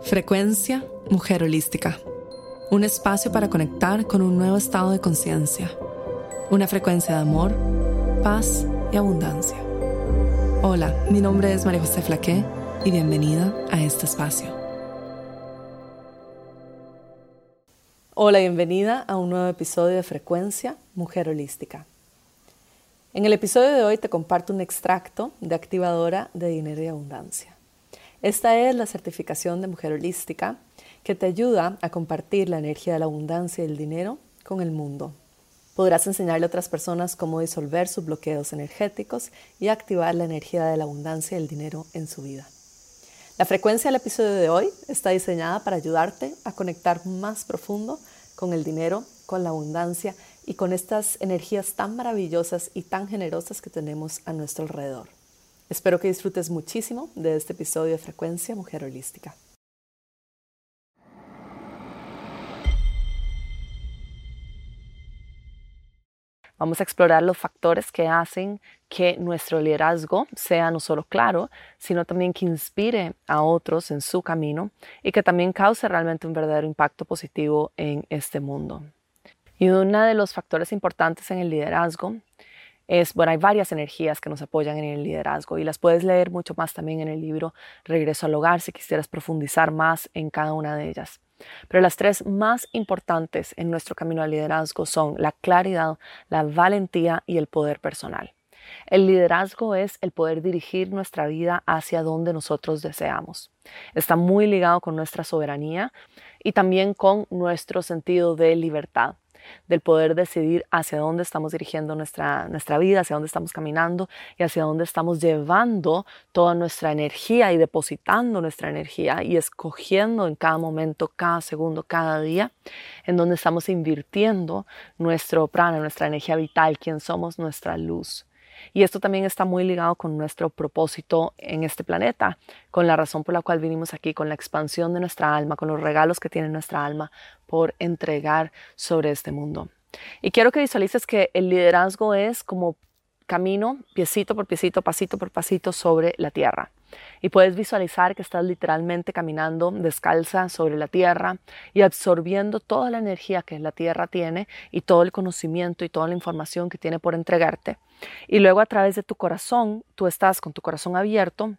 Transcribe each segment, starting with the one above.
Frecuencia Mujer Holística. Un espacio para conectar con un nuevo estado de conciencia. Una frecuencia de amor, paz y abundancia. Hola, mi nombre es María José Flaqué y bienvenida a este espacio. Hola, bienvenida a un nuevo episodio de Frecuencia Mujer Holística. En el episodio de hoy te comparto un extracto de activadora de dinero y abundancia. Esta es la certificación de mujer holística que te ayuda a compartir la energía de la abundancia y el dinero con el mundo. Podrás enseñarle a otras personas cómo disolver sus bloqueos energéticos y activar la energía de la abundancia y el dinero en su vida. La frecuencia del episodio de hoy está diseñada para ayudarte a conectar más profundo con el dinero, con la abundancia y con estas energías tan maravillosas y tan generosas que tenemos a nuestro alrededor. Espero que disfrutes muchísimo de este episodio de Frecuencia Mujer Holística. Vamos a explorar los factores que hacen que nuestro liderazgo sea no solo claro, sino también que inspire a otros en su camino y que también cause realmente un verdadero impacto positivo en este mundo. Y uno de los factores importantes en el liderazgo es, bueno, hay varias energías que nos apoyan en el liderazgo y las puedes leer mucho más también en el libro Regreso al Hogar si quisieras profundizar más en cada una de ellas. Pero las tres más importantes en nuestro camino al liderazgo son la claridad, la valentía y el poder personal. El liderazgo es el poder dirigir nuestra vida hacia donde nosotros deseamos. Está muy ligado con nuestra soberanía y también con nuestro sentido de libertad del poder decidir hacia dónde estamos dirigiendo nuestra, nuestra vida, hacia dónde estamos caminando y hacia dónde estamos llevando toda nuestra energía y depositando nuestra energía y escogiendo en cada momento, cada segundo, cada día, en donde estamos invirtiendo nuestro prana, nuestra energía vital, quién somos, nuestra luz. Y esto también está muy ligado con nuestro propósito en este planeta, con la razón por la cual vinimos aquí, con la expansión de nuestra alma, con los regalos que tiene nuestra alma por entregar sobre este mundo. Y quiero que visualices que el liderazgo es como camino, piecito por piecito, pasito por pasito sobre la tierra. Y puedes visualizar que estás literalmente caminando descalza sobre la tierra y absorbiendo toda la energía que la tierra tiene y todo el conocimiento y toda la información que tiene por entregarte. Y luego a través de tu corazón, tú estás con tu corazón abierto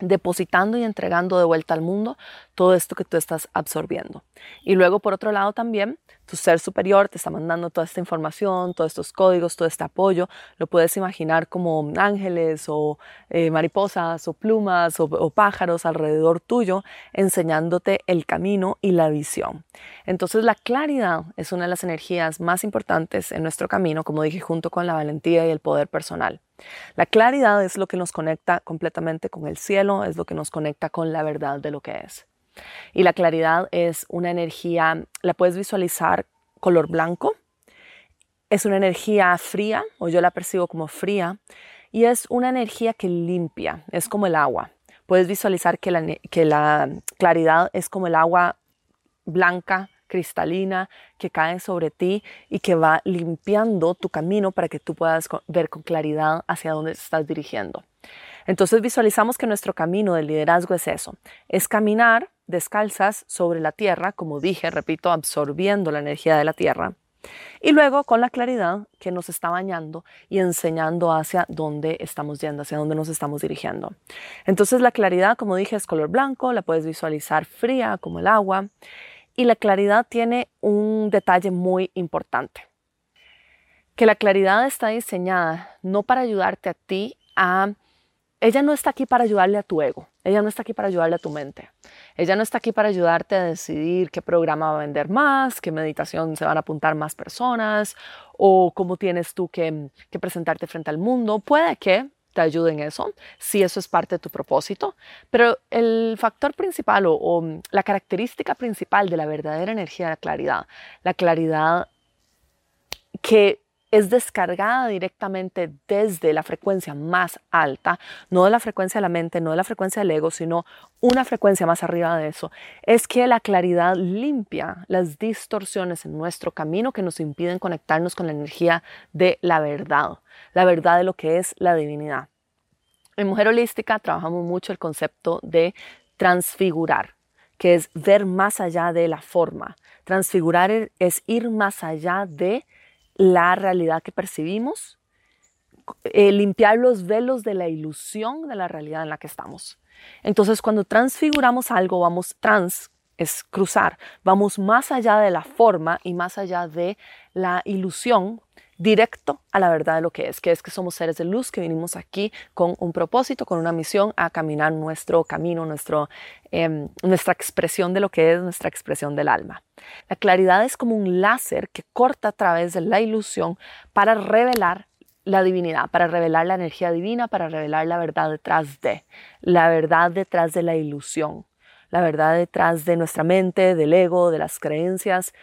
depositando y entregando de vuelta al mundo todo esto que tú estás absorbiendo. Y luego, por otro lado, también tu ser superior te está mandando toda esta información, todos estos códigos, todo este apoyo. Lo puedes imaginar como ángeles o eh, mariposas o plumas o, pájaros alrededor tuyo, enseñándote el camino y la visión. Entonces, la claridad es una de las energías más importantes en nuestro camino, como dije, junto con la valentía y el poder personal. La claridad es lo que nos conecta completamente con el cielo, es lo que nos conecta con la verdad de lo que es. Y la claridad es una energía, la puedes visualizar color blanco, es una energía fría, o yo la percibo como fría, y es una energía que limpia, es como el agua. Puedes visualizar que la, que la claridad es como el agua blanca cristalina que cae sobre ti y que va limpiando tu camino para que tú puedas ver con claridad hacia dónde estás dirigiendo. Entonces visualizamos que nuestro camino del liderazgo es eso, es caminar descalzas sobre la tierra, como dije, repito, absorbiendo la energía de la tierra. Y luego con la claridad que nos está bañando y enseñando hacia dónde estamos yendo, hacia dónde nos estamos dirigiendo. Entonces la claridad, como dije, es color blanco, la puedes visualizar fría como el agua. Y la claridad tiene un detalle muy importante, que la claridad está diseñada no para ayudarte a ti a... Ella no está aquí para ayudarle a tu ego, ella no está aquí para ayudarle a tu mente, ella no está aquí para ayudarte a decidir qué programa va a vender más, qué meditación se van a apuntar más personas o cómo tienes tú que, presentarte frente al mundo. Puede que te ayude en eso, si eso es parte de tu propósito, pero el factor principal o, mm, la característica principal de la verdadera energía de la claridad, la claridad que es descargada directamente desde la frecuencia más alta, no de la frecuencia de la mente, no de la frecuencia del ego, sino una frecuencia más arriba de eso, es que la claridad limpia las distorsiones en nuestro camino que nos impiden conectarnos con la energía de la verdad, la verdad de lo que es la divinidad. En Mujer Holística trabajamos mucho el concepto de transfigurar, que es ver más allá de la forma. Transfigurar es ir más allá de la realidad que percibimos, eh, limpiar los velos de la ilusión de la realidad en la que estamos. Entonces, cuando transfiguramos algo, vamos trans, es cruzar, vamos más allá de la forma y más allá de la ilusión directo a la verdad de lo que es, que es que somos seres de luz, que vinimos aquí con un propósito, con una misión a caminar nuestro camino, nuestro, em, nuestra expresión de lo que es nuestra expresión del alma. La claridad es como un láser que corta a través de la ilusión para revelar la divinidad, para revelar la energía divina, para revelar la verdad detrás de, la verdad detrás de la ilusión, la verdad detrás de nuestra mente, del ego, de las creencias,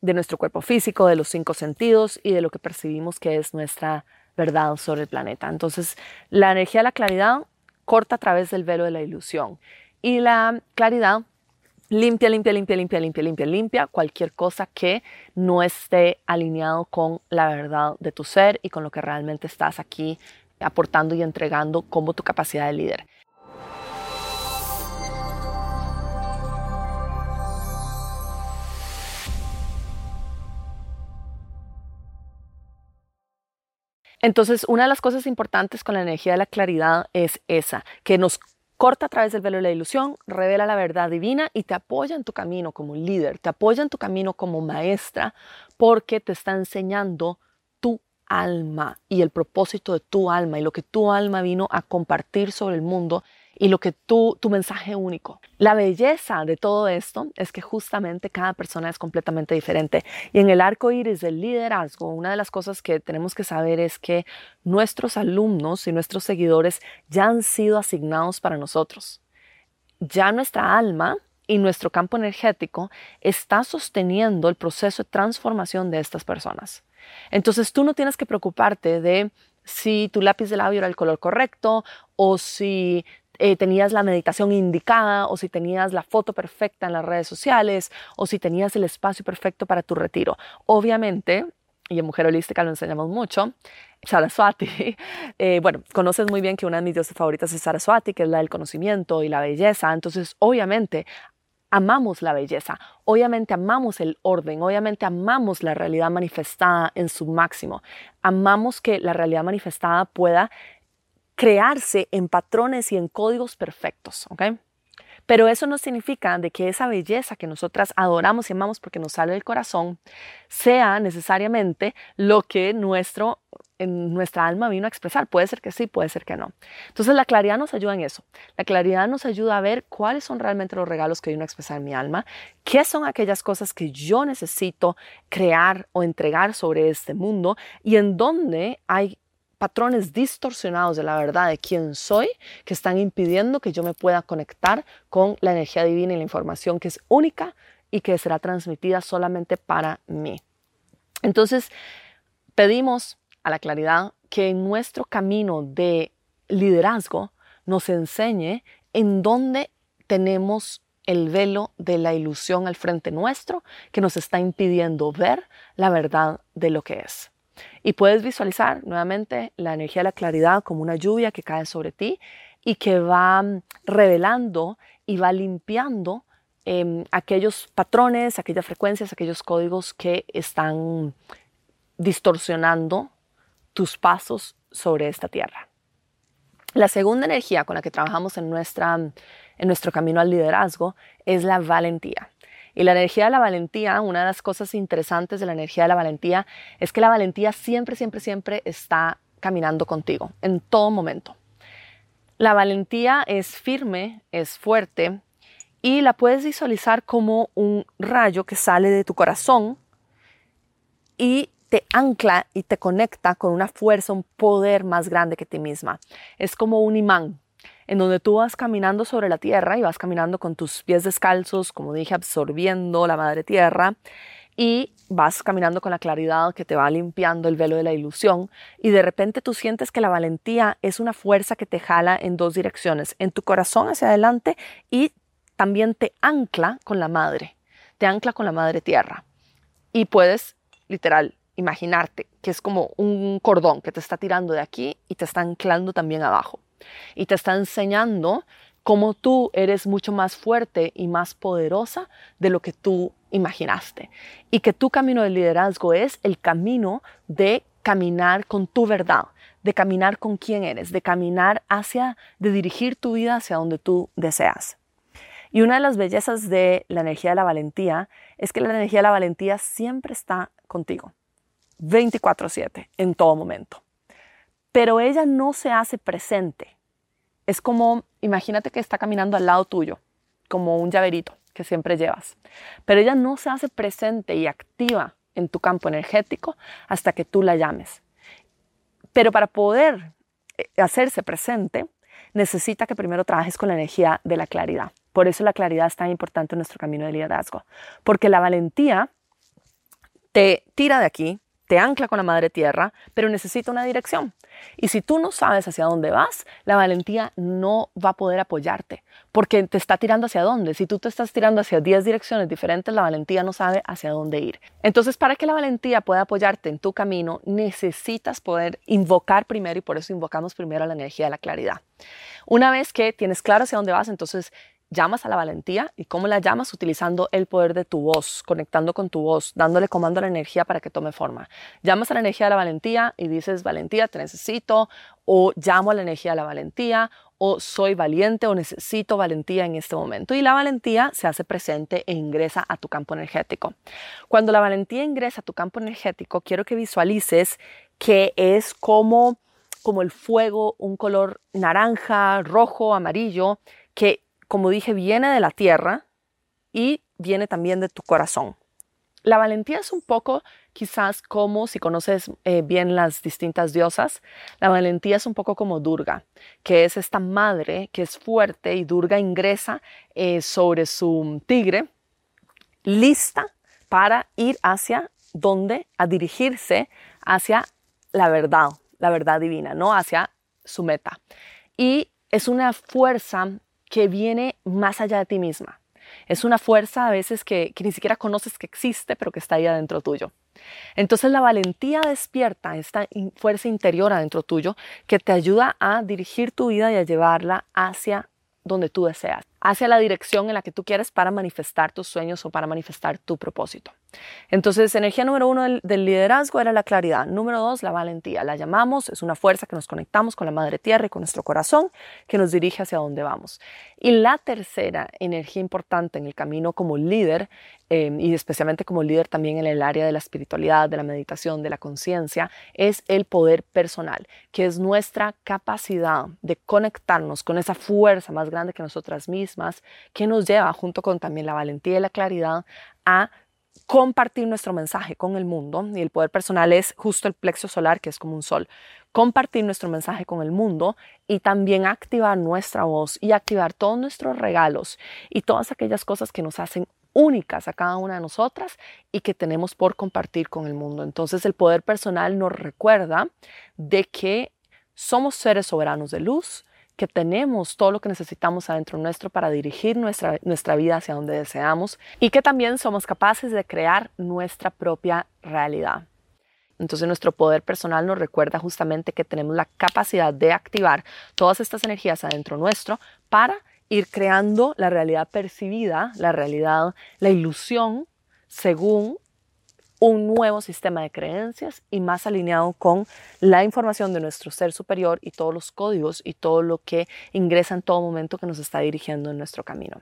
de nuestro cuerpo físico, de los cinco sentidos y de lo que percibimos que es nuestra verdad sobre el planeta. Entonces, la energía de la claridad corta a través del velo de la ilusión y la claridad limpia, limpia, limpia, limpia, limpia, limpia, limpia cualquier cosa que no esté alineado con la verdad de tu ser y con lo que realmente estás aquí aportando y entregando como tu capacidad de líder. Entonces, una de las cosas importantes con la energía de la claridad es esa, que nos corta a través del velo de la ilusión, revela la verdad divina y te apoya en tu camino como líder, te apoya en tu camino como maestra, porque te está enseñando tu alma y el propósito de tu alma y lo que tu alma vino a compartir sobre el mundo y lo que tú, tu mensaje único. La belleza de todo esto es que justamente cada persona es completamente diferente. Y en el arco iris del liderazgo, una de las cosas que tenemos que saber es que nuestros alumnos y nuestros seguidores ya han sido asignados para nosotros. Ya nuestra alma y nuestro campo energético está sosteniendo el proceso de transformación de estas personas. Entonces tú no tienes que preocuparte de si tu lápiz de labio era el color correcto o si eh, tenías la meditación indicada o si tenías la foto perfecta en las redes sociales o si tenías el espacio perfecto para tu retiro. Obviamente, y en Mujer Holística lo enseñamos mucho, Saraswati, eh, bueno, conoces muy bien que una de mis dioses favoritas es Saraswati, que es la del conocimiento y la belleza, entonces obviamente amamos la belleza, obviamente amamos el orden, obviamente amamos la realidad manifestada en su máximo, amamos que la realidad manifestada pueda crearse en patrones y en códigos perfectos, ¿ok? Pero eso no significa de que esa belleza que nosotras adoramos y amamos porque nos sale del corazón sea necesariamente lo que nuestro, en nuestra alma vino a expresar. Puede ser que sí, puede ser que no. Entonces la claridad nos ayuda en eso. La claridad nos ayuda a ver cuáles son realmente los regalos que vino a expresar mi alma, qué son aquellas cosas que yo necesito crear o entregar sobre este mundo y en dónde hay patrones distorsionados de la verdad de quién soy que están impidiendo que yo me pueda conectar con la energía divina y la información que es única y que será transmitida solamente para mí. Entonces, pedimos a la claridad que en nuestro camino de liderazgo nos enseñe en dónde tenemos el velo de la ilusión al frente nuestro que nos está impidiendo ver la verdad de lo que es. Y puedes visualizar nuevamente la energía de la claridad como una lluvia que cae sobre ti y que va mm, revelando y va limpiando em, aquellos patrones, aquellas frecuencias, aquellos códigos que están distorsionando tus pasos sobre esta tierra. La segunda energía con la que trabajamos en, nuestra, en nuestro camino al liderazgo es la valentía. Y la energía de la valentía, una de las cosas interesantes de la energía de la valentía es que la valentía siempre, siempre, siempre está caminando contigo, en todo momento. La valentía es firme, es fuerte y la puedes visualizar como un rayo que sale de tu corazón y te ancla y te conecta con una fuerza, un poder más grande que ti misma. Es como un imán en donde tú vas caminando sobre la tierra y vas caminando con tus pies descalzos, como dije, absorbiendo la madre tierra y vas caminando con la claridad que te va limpiando el velo de la ilusión y de repente tú sientes que la valentía es una fuerza que te jala en dos direcciones, en tu corazón hacia adelante y también te ancla con la madre, te ancla con la madre tierra. Y puedes, literal, imaginarte que es como un cordón que te está tirando de aquí y te está anclando también abajo y te está enseñando cómo tú eres mucho más fuerte y más poderosa de lo que tú imaginaste. Y que tu camino de liderazgo es el camino de caminar con tu verdad, de caminar con quién eres, de caminar hacia, de dirigir tu vida hacia donde tú deseas. Y una de las bellezas de la energía de la valentía es que la energía de la valentía siempre está contigo, 24/7, en todo momento. Pero ella no se hace presente. Es como, imagínate que está caminando al lado tuyo, como un llaverito que siempre llevas. Pero ella no se hace presente y activa en tu campo energético hasta que tú la llames. Pero para poder eh, hacerse presente, necesita que primero trabajes con la energía de la claridad. Por eso la claridad es tan importante en nuestro camino de liderazgo, porque la valentía te tira de aquí, te ancla con la madre tierra, pero necesita una dirección. Y si tú no sabes hacia dónde vas, la valentía no va a poder apoyarte, porque te está tirando hacia dónde. Si tú te estás tirando hacia 10 direcciones diferentes, la valentía no sabe hacia dónde ir. Entonces, para que la valentía pueda apoyarte en tu camino, necesitas poder invocar primero, y por eso invocamos primero la energía de la claridad. Una vez que tienes claro hacia dónde vas, entonces llamas a la valentía y cómo la llamas utilizando el poder de tu voz, conectando con tu voz, dándole comando a la energía para que tome forma. Llamas a la energía de la valentía y dices, valentía, te necesito, o llamo a la energía de la valentía, o soy valiente o necesito valentía en este momento. Y la valentía se hace presente e ingresa a tu campo energético. Cuando la valentía ingresa a tu campo energético, quiero que visualices que es como como el fuego, un color naranja, rojo, amarillo, que como dije, viene de la tierra y viene también de tu corazón. La valentía es un poco quizás como, si conoces eh, bien las distintas diosas, la valentía es un poco como Durga, que es esta madre que es fuerte y Durga ingresa eh, sobre su tigre, lista para ir hacia donde, a dirigirse hacia la verdad, la verdad divina, no hacia su meta. Y es una fuerza que viene más allá de ti misma. Es una fuerza a veces que, ni siquiera conoces que existe, pero que está ahí adentro tuyo. Entonces la valentía despierta esta fuerza interior adentro tuyo que te ayuda a dirigir tu vida y a llevarla hacia donde tú deseas, hacia la dirección en la que tú quieres para manifestar tus sueños o para manifestar tu propósito. Entonces, energía número uno del, liderazgo era la claridad. Número dos, la valentía. La llamamos, es una fuerza que nos conectamos con la madre tierra y con nuestro corazón que nos dirige hacia donde vamos. Y la tercera energía importante en el camino como líder em, y especialmente como líder también en el área de la espiritualidad, de la meditación, de la conciencia, es el poder personal, que es nuestra capacidad de conectarnos con esa fuerza más grande que nosotras mismas, que nos lleva, junto con también la valentía y la claridad, a compartir nuestro mensaje con el mundo, y el poder personal es justo el plexo solar, que es como un sol, compartir nuestro mensaje con el mundo y también activar nuestra voz y activar todos nuestros regalos y todas aquellas cosas que nos hacen únicas a cada una de nosotras y que tenemos por compartir con el mundo. Entonces el poder personal nos recuerda de que somos seres soberanos de luz, que tenemos todo lo que necesitamos adentro nuestro para dirigir nuestra, nuestra vida hacia donde deseamos y que también somos capaces de crear nuestra propia realidad. Entonces nuestro poder personal nos recuerda justamente que tenemos la capacidad de activar todas estas energías adentro nuestro para ir creando la realidad percibida, la realidad, la ilusión según un nuevo sistema de creencias y más alineado con la información de nuestro ser superior y todos los códigos y todo lo que ingresa en todo momento que nos está dirigiendo en nuestro camino.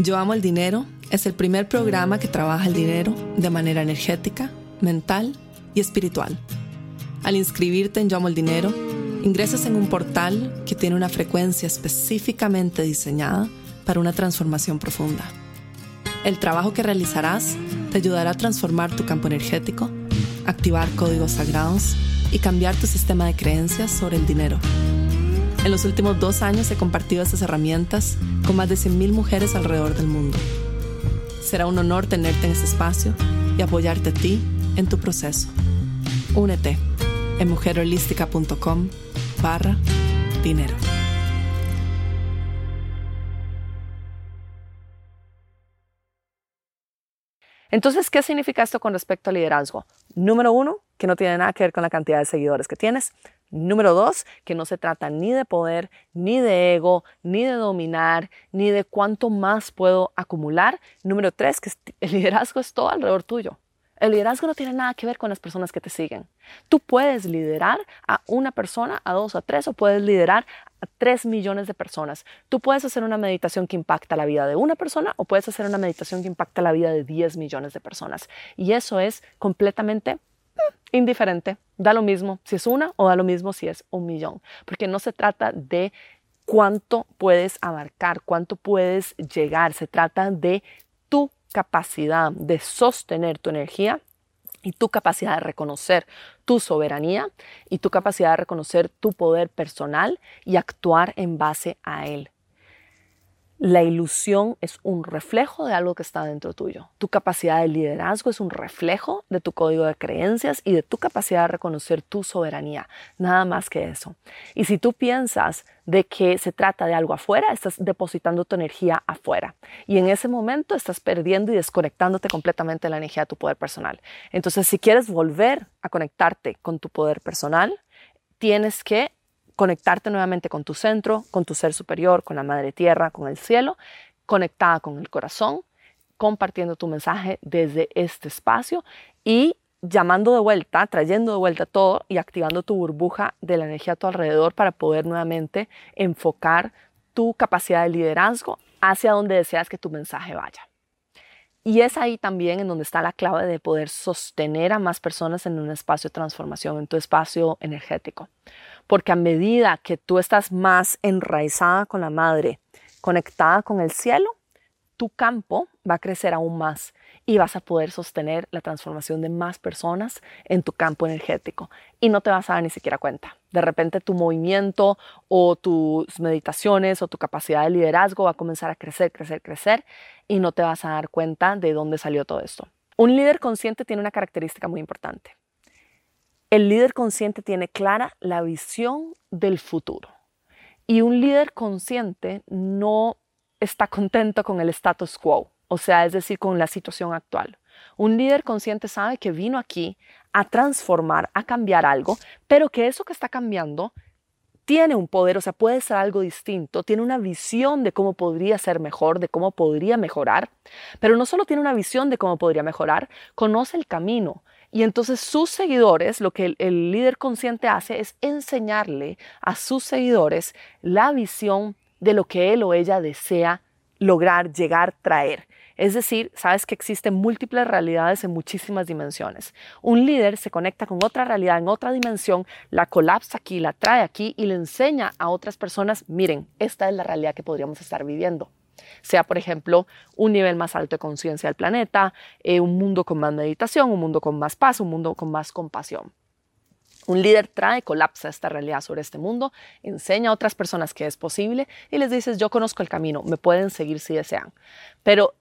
Yo amo el dinero es el primer programa que trabaja el dinero de manera energética, mental y espiritual. Al inscribirte en Yo amo el dinero, ingresas en un portal que tiene una frecuencia específicamente diseñada para una transformación profunda. El trabajo que realizarás te ayudará a transformar tu campo energético, activar códigos sagrados y cambiar tu sistema de creencias sobre el dinero. En los últimos dos años he compartido estas herramientas con más de 100.000 mujeres alrededor del mundo. Será un honor tenerte en este espacio y apoyarte a ti en tu proceso. Únete en mujerholística.com barra dinero. Entonces, ¿qué significa esto con respecto al liderazgo? Número uno, que no tiene nada que ver con la cantidad de seguidores que tienes. Número dos, que no se trata ni de poder, ni de ego, ni de dominar, ni de cuánto más puedo acumular. Número tres, que el liderazgo es todo alrededor tuyo. El liderazgo no tiene nada que ver con las personas que te siguen. Tú puedes liderar a una persona, a dos, a tres, o puedes liderar a tres millones de personas. Tú puedes hacer una meditación que impacta la vida de una persona o puedes hacer una meditación que impacta la vida de diez millones de personas. Y eso es completamente mm, indiferente. Da lo mismo si es una o da lo mismo si es un millón. Porque no se trata de cuánto puedes abarcar, cuánto puedes llegar. Se trata de tu capacidad de sostener tu energía y tu capacidad de reconocer tu soberanía y tu capacidad de reconocer tu poder personal y actuar en base a él. La ilusión es un reflejo de algo que está dentro tuyo. Tu capacidad de liderazgo es un reflejo de tu código de creencias y de tu capacidad de reconocer tu soberanía. Nada más que eso. Y si tú piensas de que se trata de algo afuera, estás depositando tu energía afuera. Y en ese momento estás perdiendo y desconectándote completamente de la energía de tu poder personal. Entonces, si quieres volver a conectarte con tu poder personal, tienes que conectarte nuevamente con tu centro, con tu ser superior, con la madre tierra, con el cielo, conectada con el corazón, compartiendo tu mensaje desde este espacio y llamando de vuelta, trayendo de vuelta todo y activando tu burbuja de la energía a tu alrededor para poder nuevamente enfocar tu capacidad de liderazgo hacia donde deseas que tu mensaje vaya. Y es ahí también en donde está la clave de poder sostener a más personas en un espacio de transformación, en tu espacio energético porque a medida que tú estás más enraizada con la madre, conectada con el cielo, tu campo va a crecer aún más y vas a poder sostener la transformación de más personas en tu campo energético y no te vas a dar ni siquiera cuenta. De repente tu movimiento o tus meditaciones o tu capacidad de liderazgo va a comenzar a crecer, crecer, crecer y no te vas a dar cuenta de dónde salió todo esto. Un líder consciente tiene una característica muy importante el líder consciente tiene clara la visión del futuro. Y un líder consciente no está contento con el status quo, o sea, es decir, con la situación actual. Un líder consciente sabe que vino aquí a transformar, a cambiar algo, pero que eso que está cambiando tiene un poder, o sea, puede ser algo distinto, tiene una visión de cómo podría ser mejor, de cómo podría mejorar, pero no solo tiene una visión de cómo podría mejorar, conoce el camino, y entonces sus seguidores, lo que el, líder consciente hace es enseñarle a sus seguidores la visión de lo que él o ella desea lograr, llegar, traer. Es decir, sabes que existen múltiples realidades en muchísimas dimensiones. Un líder se conecta con otra realidad en otra dimensión, la colapsa aquí, la trae aquí y le enseña a otras personas, miren, esta es la realidad que podríamos estar viviendo sea por ejemplo un nivel más alto de conciencia del planeta, eh, un mundo con más meditación, un mundo con más paz, un mundo con más compasión. Un líder trae, colapsa esta realidad sobre este mundo, enseña a otras personas que es posible y les dices, yo conozco el camino, me pueden seguir si desean. Pero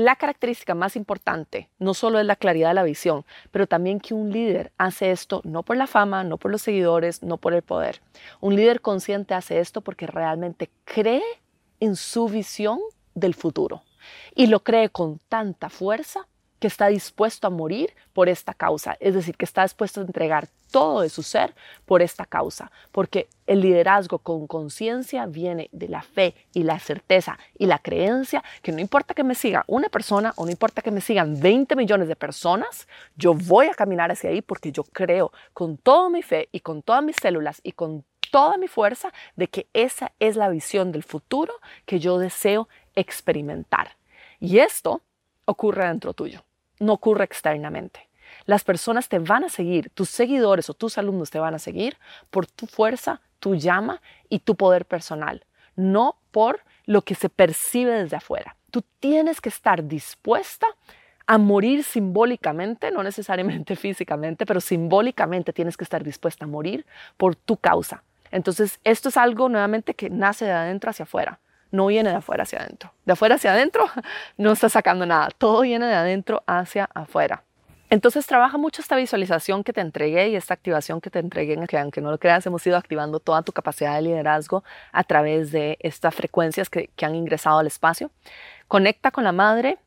la característica más importante no solo es la claridad de la visión, pero también que un líder hace esto no por la fama, no por los seguidores, no por el poder. Un líder consciente hace esto porque realmente cree en su visión del futuro y lo cree con tanta fuerza que está dispuesto a morir por esta causa, es decir, que está dispuesto a entregar todo de su ser por esta causa, porque el liderazgo con conciencia viene de la fe y la certeza y la creencia que no importa que me siga una persona o no importa que me sigan 20 millones de personas, yo voy a caminar hacia ahí porque yo creo con toda mi fe y con todas mis células y con toda mi fuerza de que esa es la visión del futuro que yo deseo experimentar. Y esto ocurre dentro tuyo, no ocurre externamente. Las personas te van a seguir, tus seguidores o tus alumnos te van a seguir por tu fuerza, tu llama y tu poder personal, no por lo que se percibe desde afuera. Tú tienes que estar dispuesta a morir simbólicamente, no necesariamente físicamente, pero simbólicamente tienes que estar dispuesta a morir por tu causa, entonces, esto es algo nuevamente que nace de adentro hacia afuera, no viene de afuera hacia adentro. De afuera hacia adentro no está sacando nada, todo viene de adentro hacia afuera. Entonces trabaja mucho esta visualización que te entregué y esta activación que te entregué, que aunque no lo creas, hemos ido activando toda tu capacidad de liderazgo a través de estas frecuencias que, que han ingresado al espacio. Conecta con la madre,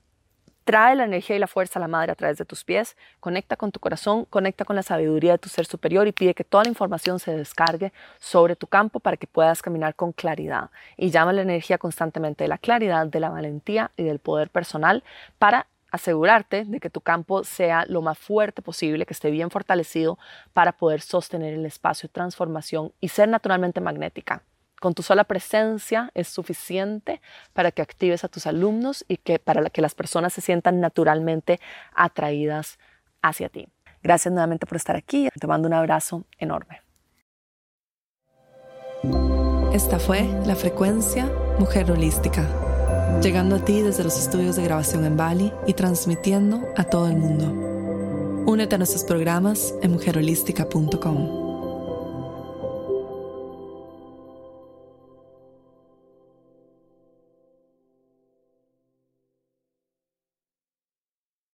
Trae la energía y la fuerza a la madre a través de tus pies, conecta con tu corazón, conecta con la sabiduría de tu ser superior y pide que toda la información se descargue sobre tu campo para que puedas caminar con claridad. Y llama la energía constantemente de la claridad, de la valentía y del poder personal para asegurarte de que tu campo sea lo más fuerte posible, que esté bien fortalecido para poder sostener el espacio de transformación y ser naturalmente magnética. Con tu sola presencia es suficiente para que actives a tus alumnos y que para que las personas se sientan naturalmente atraídas hacia ti. Gracias nuevamente por estar aquí. Te mando un abrazo enorme. Esta fue la frecuencia Mujer Holística, llegando a ti desde los estudios de grabación en Bali y transmitiendo a todo el mundo. Únete a nuestros programas en mujerholística.com.